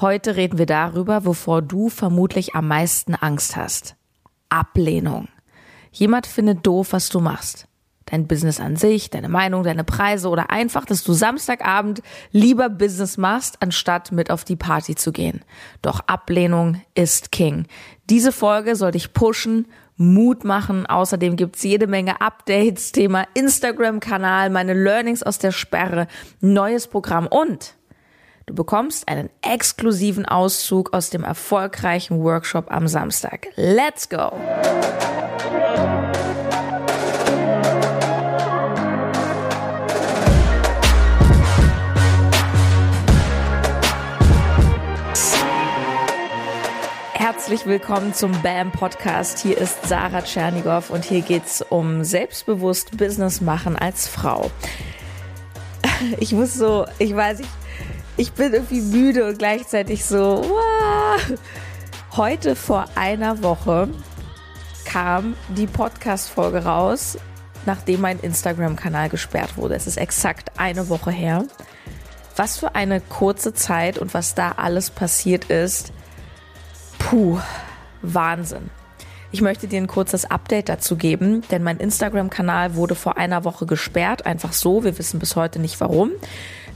Heute reden wir darüber, wovor du vermutlich am meisten Angst hast. Ablehnung. Jemand findet doof, was du machst. Dein Business an sich, deine Meinung, deine Preise oder einfach, dass du Samstagabend lieber Business machst, anstatt mit auf die Party zu gehen. Doch Ablehnung ist King. Diese Folge soll dich pushen, Mut machen. Außerdem gibt's jede Menge Updates, Thema Instagram-Kanal, meine Learnings aus der Sperre, neues Programm und Du bekommst einen exklusiven Auszug aus dem erfolgreichen Workshop am Samstag. Let's go! Herzlich willkommen zum BAM Podcast. Hier ist Sarah Tschernigow und hier geht's um selbstbewusst Business machen als Frau. Ich muss so, ich weiß, ich ich bin irgendwie müde und gleichzeitig so, wow. Heute vor einer Woche kam die Podcast-Folge raus, nachdem mein Instagram-Kanal gesperrt wurde. Es ist exakt eine Woche her. Was für eine kurze Zeit und was da alles passiert ist. Puh, Wahnsinn. Ich möchte dir ein kurzes Update dazu geben, denn mein Instagram-Kanal wurde vor einer Woche gesperrt, einfach so. Wir wissen bis heute nicht warum.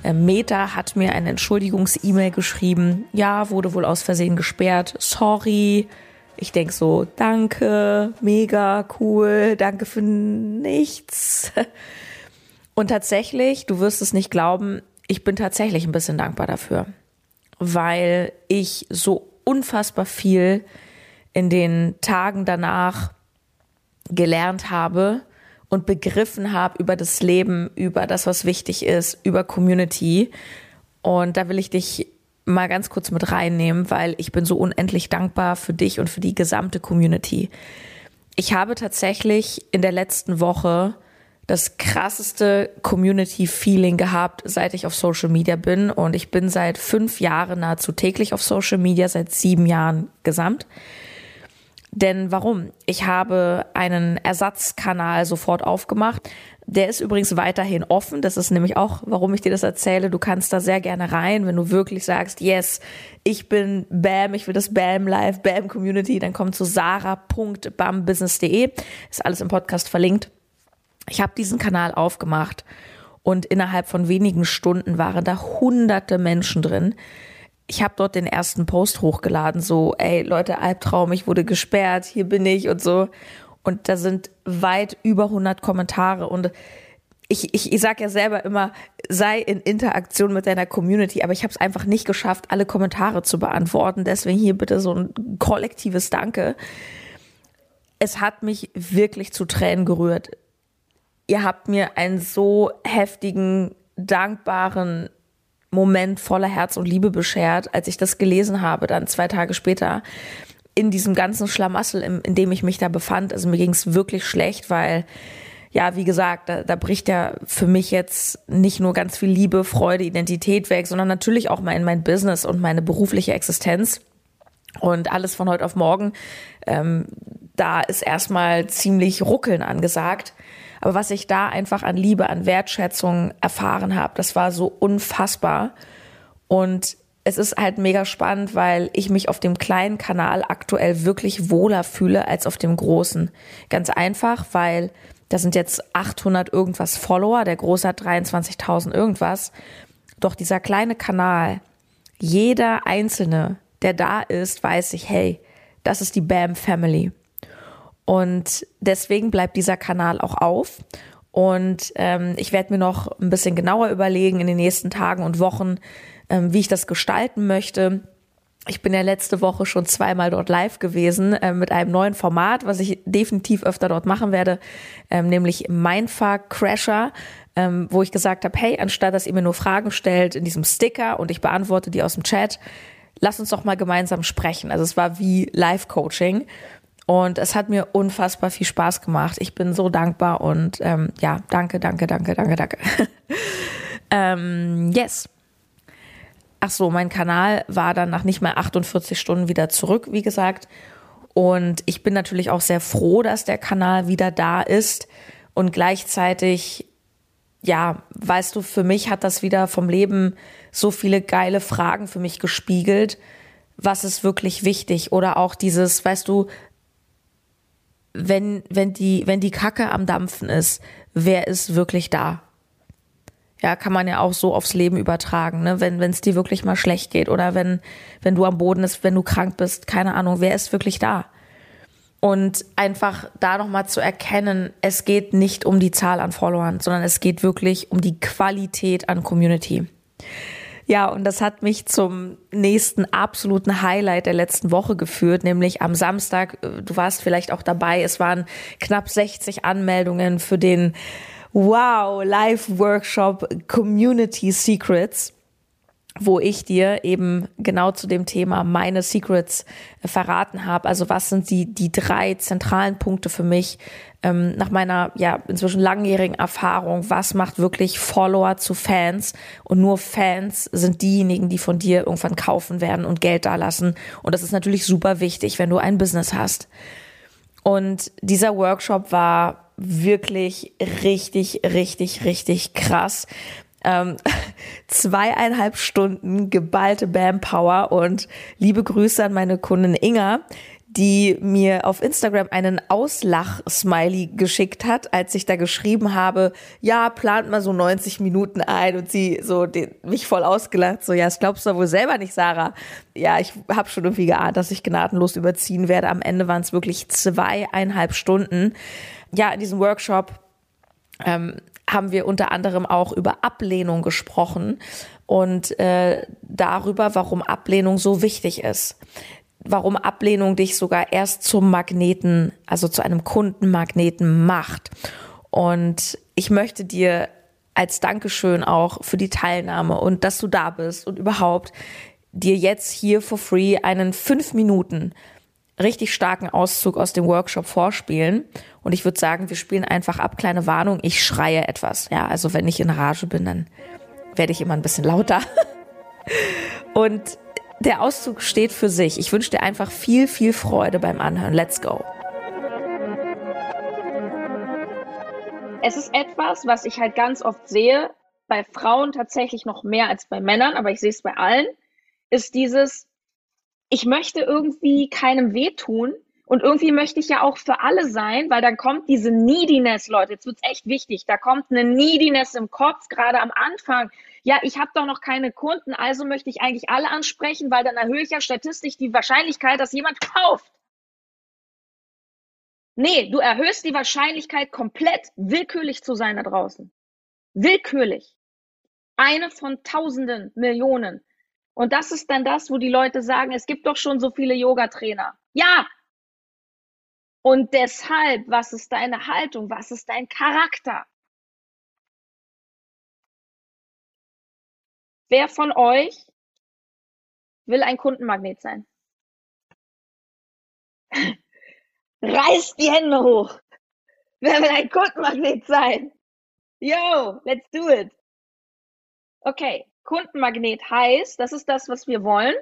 Äh, Meta hat mir eine Entschuldigungs-E-Mail geschrieben. Ja, wurde wohl aus Versehen gesperrt. Sorry. Ich denk so, danke, mega cool, danke für nichts. Und tatsächlich, du wirst es nicht glauben, ich bin tatsächlich ein bisschen dankbar dafür, weil ich so unfassbar viel in den Tagen danach gelernt habe und begriffen habe über das Leben, über das, was wichtig ist, über Community. Und da will ich dich mal ganz kurz mit reinnehmen, weil ich bin so unendlich dankbar für dich und für die gesamte Community. Ich habe tatsächlich in der letzten Woche das krasseste Community-Feeling gehabt, seit ich auf Social Media bin. Und ich bin seit fünf Jahren nahezu täglich auf Social Media, seit sieben Jahren gesamt. Denn warum? Ich habe einen Ersatzkanal sofort aufgemacht. Der ist übrigens weiterhin offen. Das ist nämlich auch, warum ich dir das erzähle. Du kannst da sehr gerne rein, wenn du wirklich sagst, yes, ich bin BAM, ich will das BAM Live, BAM Community, dann komm zu sarah.bambusiness.de. Ist alles im Podcast verlinkt. Ich habe diesen Kanal aufgemacht und innerhalb von wenigen Stunden waren da hunderte Menschen drin ich habe dort den ersten Post hochgeladen, so, ey Leute, Albtraum, ich wurde gesperrt, hier bin ich und so. Und da sind weit über 100 Kommentare und ich, ich, ich sage ja selber immer, sei in Interaktion mit deiner Community, aber ich habe es einfach nicht geschafft, alle Kommentare zu beantworten. Deswegen hier bitte so ein kollektives Danke. Es hat mich wirklich zu Tränen gerührt. Ihr habt mir einen so heftigen, dankbaren Moment voller Herz und Liebe beschert, als ich das gelesen habe, dann zwei Tage später in diesem ganzen Schlamassel, in, in dem ich mich da befand. Also mir ging es wirklich schlecht, weil ja, wie gesagt, da, da bricht ja für mich jetzt nicht nur ganz viel Liebe, Freude, Identität weg, sondern natürlich auch mein, mein Business und meine berufliche Existenz. Und alles von heute auf morgen, ähm, da ist erstmal ziemlich Ruckeln angesagt. Aber was ich da einfach an Liebe, an Wertschätzung erfahren habe, das war so unfassbar. Und es ist halt mega spannend, weil ich mich auf dem kleinen Kanal aktuell wirklich wohler fühle als auf dem großen. Ganz einfach, weil da sind jetzt 800 irgendwas Follower, der große hat 23.000 irgendwas. Doch dieser kleine Kanal, jeder Einzelne, der da ist, weiß ich, hey, das ist die BAM Family. Und deswegen bleibt dieser Kanal auch auf. Und ähm, ich werde mir noch ein bisschen genauer überlegen in den nächsten Tagen und Wochen, ähm, wie ich das gestalten möchte. Ich bin ja letzte Woche schon zweimal dort live gewesen äh, mit einem neuen Format, was ich definitiv öfter dort machen werde, ähm, nämlich Mindfuck Crasher, ähm, wo ich gesagt habe, hey, anstatt dass ihr mir nur Fragen stellt in diesem Sticker und ich beantworte die aus dem Chat, lasst uns doch mal gemeinsam sprechen. Also es war wie Live-Coaching. Und es hat mir unfassbar viel Spaß gemacht. Ich bin so dankbar und ähm, ja, danke, danke, danke, danke, danke. ähm, yes. Ach so, mein Kanal war dann nach nicht mal 48 Stunden wieder zurück, wie gesagt. Und ich bin natürlich auch sehr froh, dass der Kanal wieder da ist. Und gleichzeitig ja, weißt du, für mich hat das wieder vom Leben so viele geile Fragen für mich gespiegelt. Was ist wirklich wichtig? Oder auch dieses, weißt du, wenn, wenn die, wenn die Kacke am Dampfen ist, wer ist wirklich da? Ja, kann man ja auch so aufs Leben übertragen, ne? Wenn es dir wirklich mal schlecht geht oder wenn, wenn du am Boden bist, wenn du krank bist, keine Ahnung, wer ist wirklich da? Und einfach da nochmal zu erkennen, es geht nicht um die Zahl an Followern, sondern es geht wirklich um die Qualität an Community. Ja, und das hat mich zum nächsten absoluten Highlight der letzten Woche geführt, nämlich am Samstag, äh, du warst vielleicht auch dabei, es waren knapp 60 Anmeldungen für den Wow Live Workshop Community Secrets wo ich dir eben genau zu dem Thema meine Secrets äh, verraten habe. Also was sind die, die drei zentralen Punkte für mich ähm, nach meiner ja inzwischen langjährigen Erfahrung? Was macht wirklich Follower zu Fans? Und nur Fans sind diejenigen, die von dir irgendwann kaufen werden und Geld dalassen. Und das ist natürlich super wichtig, wenn du ein Business hast. Und dieser Workshop war wirklich richtig, richtig, richtig krass ähm, zweieinhalb Stunden geballte Bam-Power und liebe Grüße an meine Kundin Inga, die mir auf Instagram einen Auslach-Smiley geschickt hat, als ich da geschrieben habe, ja, plant mal so 90 Minuten ein und sie so den, mich voll ausgelacht, so, ja, das glaubst du wohl selber nicht, Sarah. Ja, ich habe schon irgendwie geahnt, dass ich gnadenlos überziehen werde. Am Ende waren es wirklich zweieinhalb Stunden. Ja, in diesem Workshop ähm, haben wir unter anderem auch über Ablehnung gesprochen und äh, darüber, warum Ablehnung so wichtig ist. Warum Ablehnung dich sogar erst zum Magneten, also zu einem Kundenmagneten macht. Und ich möchte dir als Dankeschön auch für die Teilnahme und dass du da bist und überhaupt dir jetzt hier for free einen fünf Minuten richtig starken Auszug aus dem Workshop vorspielen. Und ich würde sagen, wir spielen einfach ab. Kleine Warnung, ich schreie etwas. Ja, also wenn ich in Rage bin, dann werde ich immer ein bisschen lauter. Und der Auszug steht für sich. Ich wünsche dir einfach viel, viel Freude beim Anhören. Let's go. Es ist etwas, was ich halt ganz oft sehe, bei Frauen tatsächlich noch mehr als bei Männern, aber ich sehe es bei allen, ist dieses, ich möchte irgendwie keinem wehtun und irgendwie möchte ich ja auch für alle sein, weil dann kommt diese Neediness, Leute, jetzt wird's echt wichtig, da kommt eine Neediness im Kopf, gerade am Anfang. Ja, ich habe doch noch keine Kunden, also möchte ich eigentlich alle ansprechen, weil dann erhöhe ich ja statistisch die Wahrscheinlichkeit, dass jemand kauft. Nee, du erhöhst die Wahrscheinlichkeit komplett willkürlich zu sein da draußen. Willkürlich. Eine von Tausenden, Millionen. Und das ist dann das, wo die Leute sagen, es gibt doch schon so viele Yoga-Trainer. Ja. Und deshalb, was ist deine Haltung? Was ist dein Charakter? Wer von euch will ein Kundenmagnet sein? Reißt die Hände hoch. Wer will ein Kundenmagnet sein? Yo, let's do it. Okay, Kundenmagnet heißt, das ist das, was wir wollen.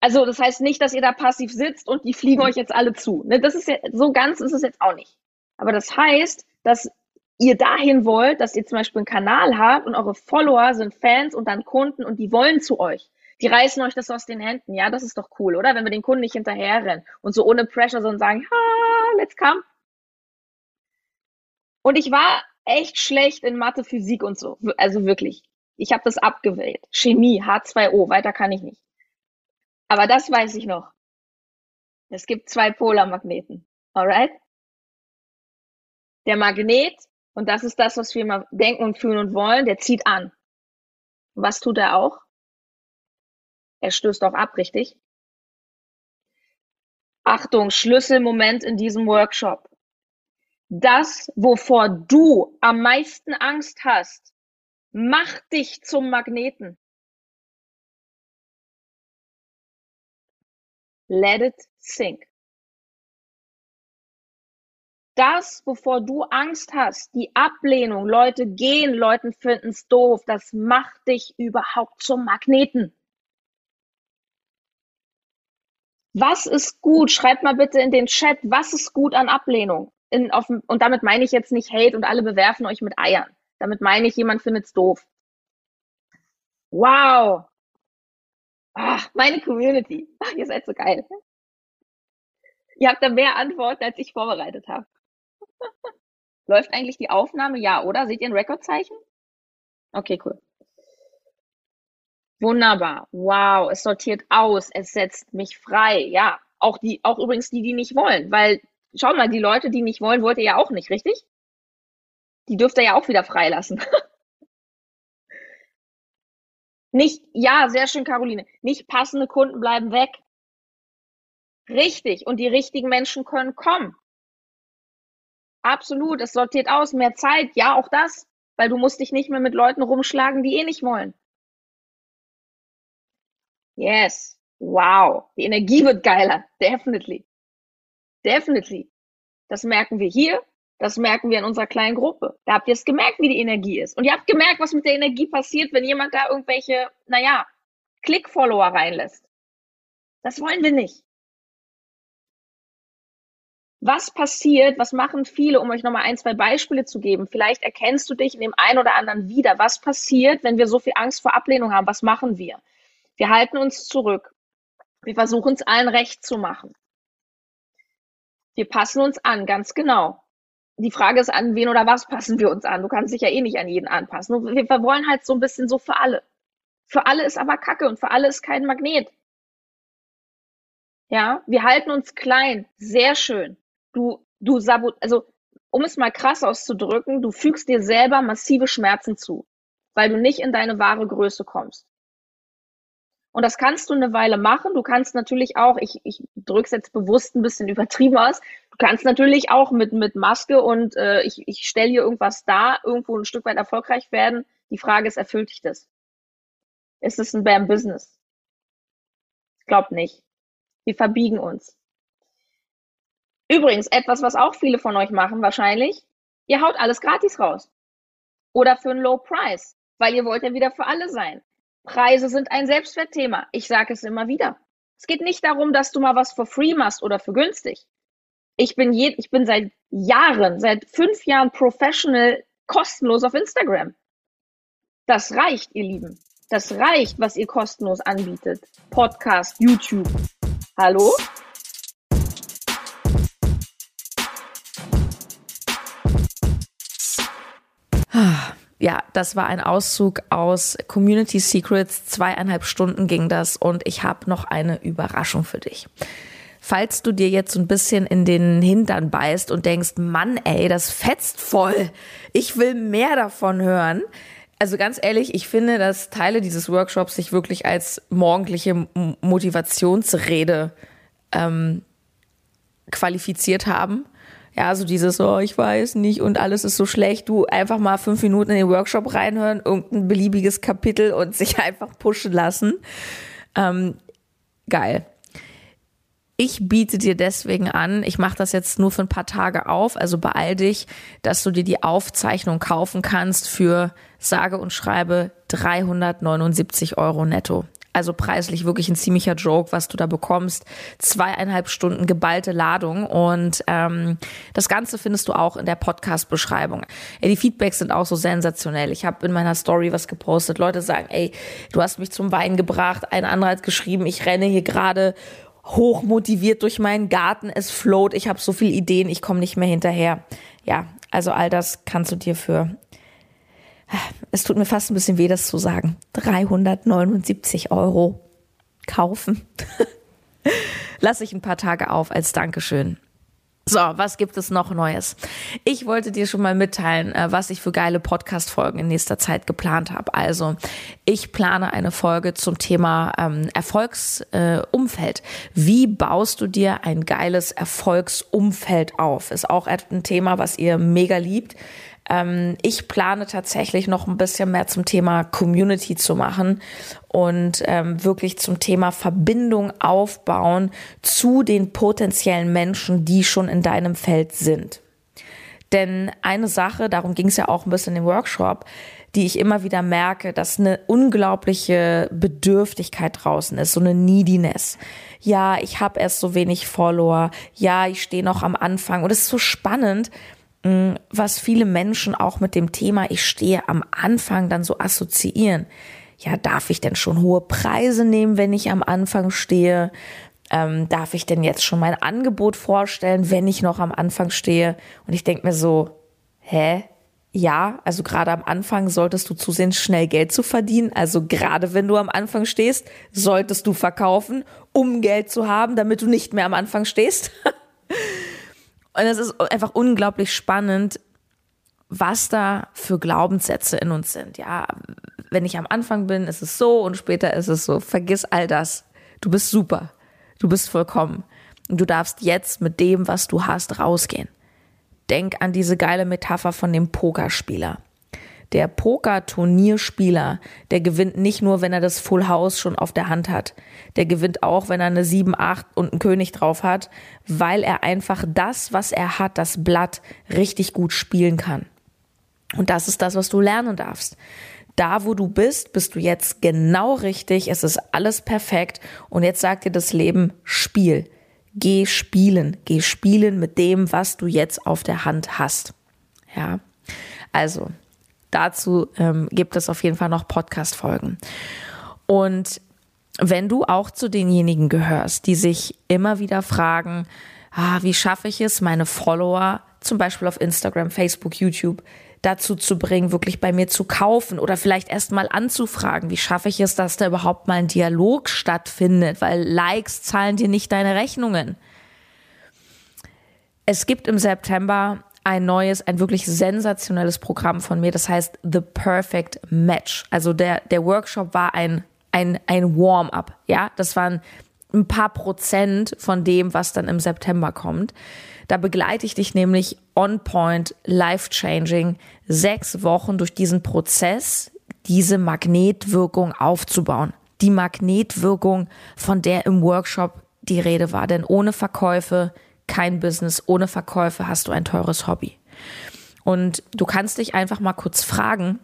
Also das heißt nicht, dass ihr da passiv sitzt und die fliegen euch jetzt alle zu. Ne? Das ist ja, so ganz ist es jetzt auch nicht. Aber das heißt, dass ihr dahin wollt, dass ihr zum Beispiel einen Kanal habt und eure Follower sind Fans und dann Kunden und die wollen zu euch. Die reißen euch das aus den Händen. Ja, das ist doch cool, oder? Wenn wir den Kunden nicht hinterherrennen und so ohne Pressure so und sagen, ha, let's come. Und ich war echt schlecht in Mathe, Physik und so. Also wirklich. Ich habe das abgewählt. Chemie, H2O, weiter kann ich nicht. Aber das weiß ich noch. Es gibt zwei Polarmagneten. Alright? Der Magnet, und das ist das, was wir immer denken und fühlen und wollen, der zieht an. Was tut er auch? Er stößt auch ab, richtig? Achtung, Schlüsselmoment in diesem Workshop. Das, wovor du am meisten Angst hast, Mach dich zum Magneten. Let it sink. Das, wovor du Angst hast, die Ablehnung, Leute gehen, Leuten finden es doof, das macht dich überhaupt zum Magneten. Was ist gut? Schreibt mal bitte in den Chat, was ist gut an Ablehnung? In, auf, und damit meine ich jetzt nicht Hate und alle bewerfen euch mit Eiern. Damit meine ich, jemand findet es doof. Wow. Ach, meine Community. Ach, ihr seid so geil. Ihr habt da mehr Antworten, als ich vorbereitet habe. Läuft eigentlich die Aufnahme? Ja, oder? Seht ihr ein Rekordzeichen? Okay, cool. Wunderbar. Wow, es sortiert aus, es setzt mich frei. Ja, auch die, auch übrigens die, die nicht wollen, weil schau mal, die Leute, die nicht wollen, wollt ihr ja auch nicht, richtig? Die dürft ihr ja auch wieder freilassen. nicht, ja, sehr schön, Caroline. Nicht passende Kunden bleiben weg. Richtig. Und die richtigen Menschen können kommen. Absolut. Es sortiert aus. Mehr Zeit. Ja, auch das. Weil du musst dich nicht mehr mit Leuten rumschlagen, die eh nicht wollen. Yes. Wow. Die Energie wird geiler. Definitely. Definitely. Das merken wir hier. Das merken wir in unserer kleinen Gruppe. Da habt ihr es gemerkt, wie die Energie ist. Und ihr habt gemerkt, was mit der Energie passiert, wenn jemand da irgendwelche, naja, Klick-Follower reinlässt. Das wollen wir nicht. Was passiert, was machen viele, um euch nochmal ein, zwei Beispiele zu geben? Vielleicht erkennst du dich in dem einen oder anderen wieder. Was passiert, wenn wir so viel Angst vor Ablehnung haben? Was machen wir? Wir halten uns zurück. Wir versuchen es allen recht zu machen. Wir passen uns an, ganz genau. Die Frage ist, an wen oder was passen wir uns an? Du kannst dich ja eh nicht an jeden anpassen. Wir wollen halt so ein bisschen so für alle. Für alle ist aber Kacke und für alle ist kein Magnet. Ja, wir halten uns klein. Sehr schön du, du sabot, also um es mal krass auszudrücken, du fügst dir selber massive Schmerzen zu, weil du nicht in deine wahre Größe kommst. Und das kannst du eine Weile machen. Du kannst natürlich auch, ich, ich drücke es jetzt bewusst ein bisschen übertrieben aus, du kannst natürlich auch mit, mit Maske und äh, ich, ich stelle hier irgendwas da, irgendwo ein Stück weit erfolgreich werden. Die Frage ist, erfüllt dich das? Ist es ein Bam Business? Ich glaube nicht. Wir verbiegen uns. Übrigens, etwas, was auch viele von euch machen wahrscheinlich, ihr haut alles gratis raus. Oder für einen Low Price, weil ihr wollt ja wieder für alle sein. Preise sind ein Selbstwertthema. Ich sage es immer wieder. Es geht nicht darum, dass du mal was for free machst oder für günstig. Ich bin, je, ich bin seit Jahren, seit fünf Jahren professional kostenlos auf Instagram. Das reicht, ihr Lieben. Das reicht, was ihr kostenlos anbietet. Podcast, YouTube. Hallo? Ja, das war ein Auszug aus Community Secrets. Zweieinhalb Stunden ging das und ich habe noch eine Überraschung für dich. Falls du dir jetzt so ein bisschen in den Hintern beißt und denkst, Mann, ey, das fetzt voll. Ich will mehr davon hören. Also ganz ehrlich, ich finde, dass Teile dieses Workshops sich wirklich als morgendliche Motivationsrede ähm, qualifiziert haben. Ja, so dieses, oh, ich weiß nicht und alles ist so schlecht. Du einfach mal fünf Minuten in den Workshop reinhören, irgendein beliebiges Kapitel und sich einfach pushen lassen. Ähm, geil. Ich biete dir deswegen an, ich mache das jetzt nur für ein paar Tage auf, also beeil dich, dass du dir die Aufzeichnung kaufen kannst für sage und schreibe 379 Euro netto. Also preislich wirklich ein ziemlicher Joke, was du da bekommst. Zweieinhalb Stunden geballte Ladung und ähm, das Ganze findest du auch in der Podcast-Beschreibung. Ey, die Feedbacks sind auch so sensationell. Ich habe in meiner Story was gepostet. Leute sagen, ey, du hast mich zum Wein gebracht. Ein anderer hat geschrieben, ich renne hier gerade hoch motiviert durch meinen Garten. Es float. Ich habe so viele Ideen, ich komme nicht mehr hinterher. Ja, also all das kannst du dir für es tut mir fast ein bisschen weh, das zu sagen, 379 Euro kaufen. Lass ich ein paar Tage auf als Dankeschön. So, was gibt es noch Neues? Ich wollte dir schon mal mitteilen, äh, was ich für geile Podcast-Folgen in nächster Zeit geplant habe. Also, ich plane eine Folge zum Thema ähm, Erfolgsumfeld. Äh, Wie baust du dir ein geiles Erfolgsumfeld auf? Ist auch ein Thema, was ihr mega liebt. Ähm, ich plane tatsächlich noch ein bisschen mehr zum Thema Community zu machen und ähm, wirklich zum Thema Verbindung aufbauen zu den potenziellen Menschen, die schon in deinem Feld sind. Denn eine Sache, darum ging es ja auch ein bisschen im Workshop, die ich immer wieder merke, dass eine unglaubliche Bedürftigkeit draußen ist, so eine Neediness. Ja, ich habe erst so wenig Follower. Ja, ich stehe noch am Anfang. Und es ist so spannend, was viele Menschen auch mit dem Thema Ich stehe am Anfang dann so assoziieren. Ja, darf ich denn schon hohe Preise nehmen, wenn ich am Anfang stehe? Ähm, darf ich denn jetzt schon mein Angebot vorstellen, wenn ich noch am Anfang stehe? Und ich denke mir so, hä? Ja, also gerade am Anfang solltest du zusehen, schnell Geld zu verdienen. Also gerade wenn du am Anfang stehst, solltest du verkaufen, um Geld zu haben, damit du nicht mehr am Anfang stehst. Und es ist einfach unglaublich spannend, was da für Glaubenssätze in uns sind. Ja, wenn ich am Anfang bin, ist es so und später ist es so. Vergiss all das. Du bist super. Du bist vollkommen. Und du darfst jetzt mit dem, was du hast, rausgehen. Denk an diese geile Metapher von dem Pokerspieler. Der Poker-Turnierspieler, der gewinnt nicht nur, wenn er das Full House schon auf der Hand hat. Der gewinnt auch, wenn er eine 7, 8 und einen König drauf hat, weil er einfach das, was er hat, das Blatt, richtig gut spielen kann. Und das ist das, was du lernen darfst. Da, wo du bist, bist du jetzt genau richtig. Es ist alles perfekt. Und jetzt sagt dir das Leben, Spiel. Geh spielen. Geh spielen mit dem, was du jetzt auf der Hand hast. Ja. Also, dazu ähm, gibt es auf jeden Fall noch Podcast-Folgen. Und wenn du auch zu denjenigen gehörst, die sich immer wieder fragen, ah, wie schaffe ich es, meine Follower, zum Beispiel auf Instagram, Facebook, YouTube, dazu zu bringen, wirklich bei mir zu kaufen oder vielleicht erst mal anzufragen, wie schaffe ich es, dass da überhaupt mal ein Dialog stattfindet, weil Likes zahlen dir nicht deine Rechnungen. Es gibt im September ein neues, ein wirklich sensationelles Programm von mir, das heißt The Perfect Match. Also der, der Workshop war ein, ein, ein Warm-up, ja, das waren ein paar Prozent von dem, was dann im September kommt. Da begleite ich dich nämlich on point, life changing, sechs Wochen durch diesen Prozess, diese Magnetwirkung aufzubauen. Die Magnetwirkung, von der im Workshop die Rede war. Denn ohne Verkäufe kein Business, ohne Verkäufe hast du ein teures Hobby. Und du kannst dich einfach mal kurz fragen,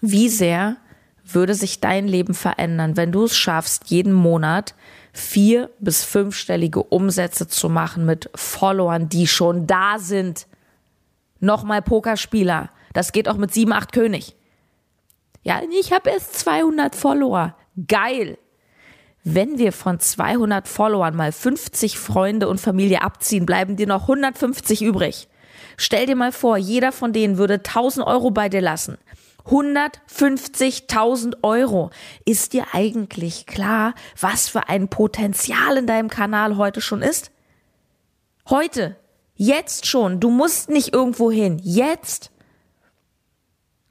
wie sehr würde sich dein Leben verändern, wenn du es schaffst, jeden Monat vier- bis fünfstellige Umsätze zu machen mit Followern, die schon da sind. Nochmal Pokerspieler. Das geht auch mit sieben, acht König. Ja, ich habe erst 200 Follower. Geil. Wenn wir von 200 Followern mal 50 Freunde und Familie abziehen, bleiben dir noch 150 übrig. Stell dir mal vor, jeder von denen würde 1000 Euro bei dir lassen. 150.000 Euro. Ist dir eigentlich klar, was für ein Potenzial in deinem Kanal heute schon ist? Heute. Jetzt schon. Du musst nicht irgendwo hin. Jetzt.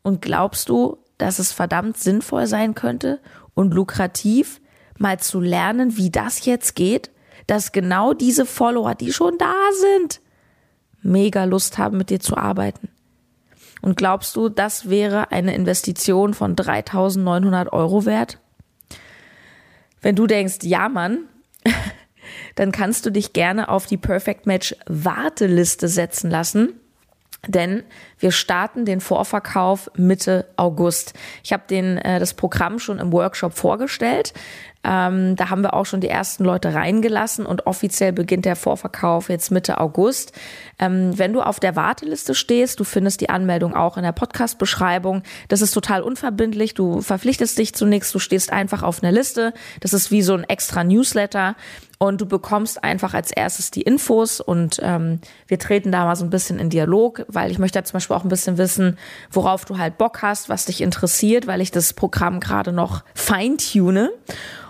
Und glaubst du, dass es verdammt sinnvoll sein könnte und lukrativ, mal zu lernen, wie das jetzt geht? Dass genau diese Follower, die schon da sind, mega Lust haben, mit dir zu arbeiten. Und glaubst du, das wäre eine Investition von 3900 Euro wert? Wenn du denkst, ja, Mann, dann kannst du dich gerne auf die Perfect Match Warteliste setzen lassen. Denn wir starten den Vorverkauf Mitte August. Ich habe äh, das Programm schon im Workshop vorgestellt. Ähm, da haben wir auch schon die ersten Leute reingelassen und offiziell beginnt der Vorverkauf jetzt Mitte August. Ähm, wenn du auf der Warteliste stehst, du findest die Anmeldung auch in der Podcast-Beschreibung. Das ist total unverbindlich. Du verpflichtest dich zu nichts. Du stehst einfach auf einer Liste. Das ist wie so ein extra Newsletter und du bekommst einfach als erstes die Infos und ähm, wir treten da mal so ein bisschen in Dialog, weil ich möchte ja zum Beispiel auch ein bisschen wissen, worauf du halt Bock hast, was dich interessiert, weil ich das Programm gerade noch feintune.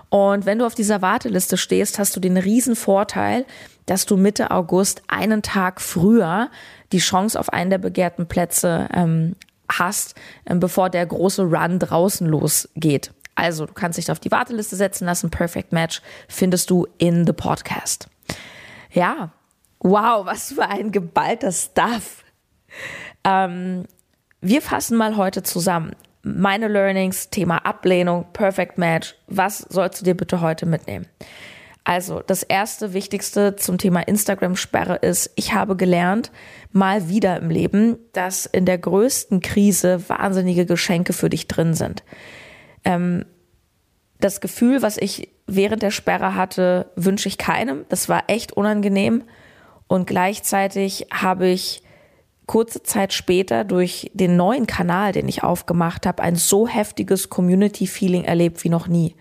Und wenn du auf dieser Warteliste stehst, hast du den riesen Vorteil, dass du Mitte August einen Tag früher die Chance auf einen der begehrten Plätze ähm, hast, ähm, bevor der große Run draußen losgeht. Also, du kannst dich auf die Warteliste setzen lassen. Perfect Match findest du in the Podcast. Ja, wow, was für ein geballter Stuff. Ähm, wir fassen mal heute zusammen meine Learnings, Thema Ablehnung, Perfect Match. Was sollst du dir bitte heute mitnehmen? Also, das erste Wichtigste zum Thema Instagram-Sperre ist, ich habe gelernt, mal wieder im Leben, dass in der größten Krise wahnsinnige Geschenke für dich drin sind. Ähm, das Gefühl, was ich während der Sperre hatte, wünsche ich keinem. Das war echt unangenehm. Und gleichzeitig habe ich kurze Zeit später durch den neuen Kanal, den ich aufgemacht habe, ein so heftiges Community-Feeling erlebt wie noch nie.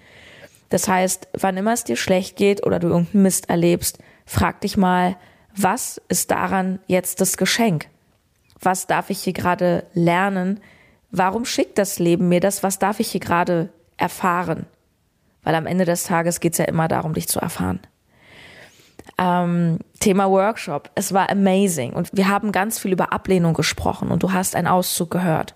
Das heißt, wann immer es dir schlecht geht oder du irgendeinen Mist erlebst, frag dich mal, was ist daran jetzt das Geschenk? Was darf ich hier gerade lernen? Warum schickt das Leben mir das? Was darf ich hier gerade erfahren? Weil am Ende des Tages geht es ja immer darum, dich zu erfahren. Ähm, Thema Workshop. Es war amazing und wir haben ganz viel über Ablehnung gesprochen und du hast einen Auszug gehört.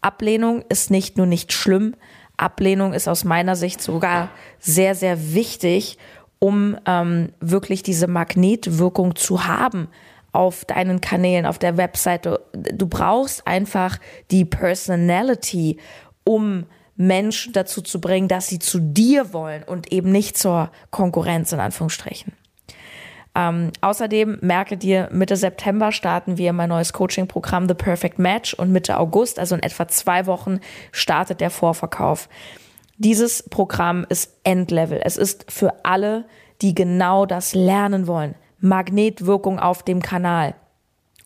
Ablehnung ist nicht nur nicht schlimm, Ablehnung ist aus meiner Sicht sogar sehr, sehr wichtig, um ähm, wirklich diese Magnetwirkung zu haben auf deinen Kanälen, auf der Webseite. Du brauchst einfach die Personality, um Menschen dazu zu bringen, dass sie zu dir wollen und eben nicht zur Konkurrenz in Anführungsstrichen. Ähm, außerdem merke dir, Mitte September starten wir mein neues Coaching-Programm The Perfect Match und Mitte August, also in etwa zwei Wochen, startet der Vorverkauf. Dieses Programm ist Endlevel. Es ist für alle, die genau das lernen wollen. Magnetwirkung auf dem Kanal.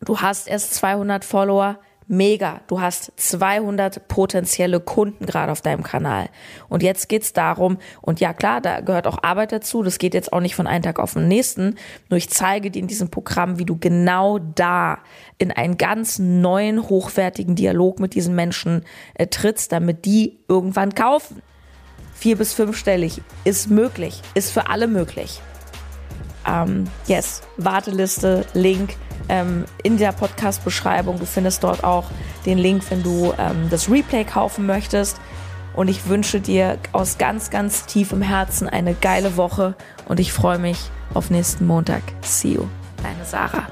Du hast erst 200 Follower, mega. Du hast 200 potenzielle Kunden gerade auf deinem Kanal. Und jetzt geht's darum, und ja klar, da gehört auch Arbeit dazu, das geht jetzt auch nicht von einem Tag auf den nächsten, nur ich zeige dir in diesem Programm, wie du genau da in einen ganz neuen, hochwertigen Dialog mit diesen Menschen äh, trittst, damit die irgendwann kaufen. Vier- bis fünfstellig ist möglich, ist für alle möglich. Ähm, yes, Warteliste, Link ähm, in der Podcast-Beschreibung. Du findest dort auch den Link, wenn du ähm, das Replay kaufen möchtest. Und ich wünsche dir aus ganz, ganz tiefem Herzen eine geile Woche und ich freue mich auf nächsten Montag. See you, deine Sarah.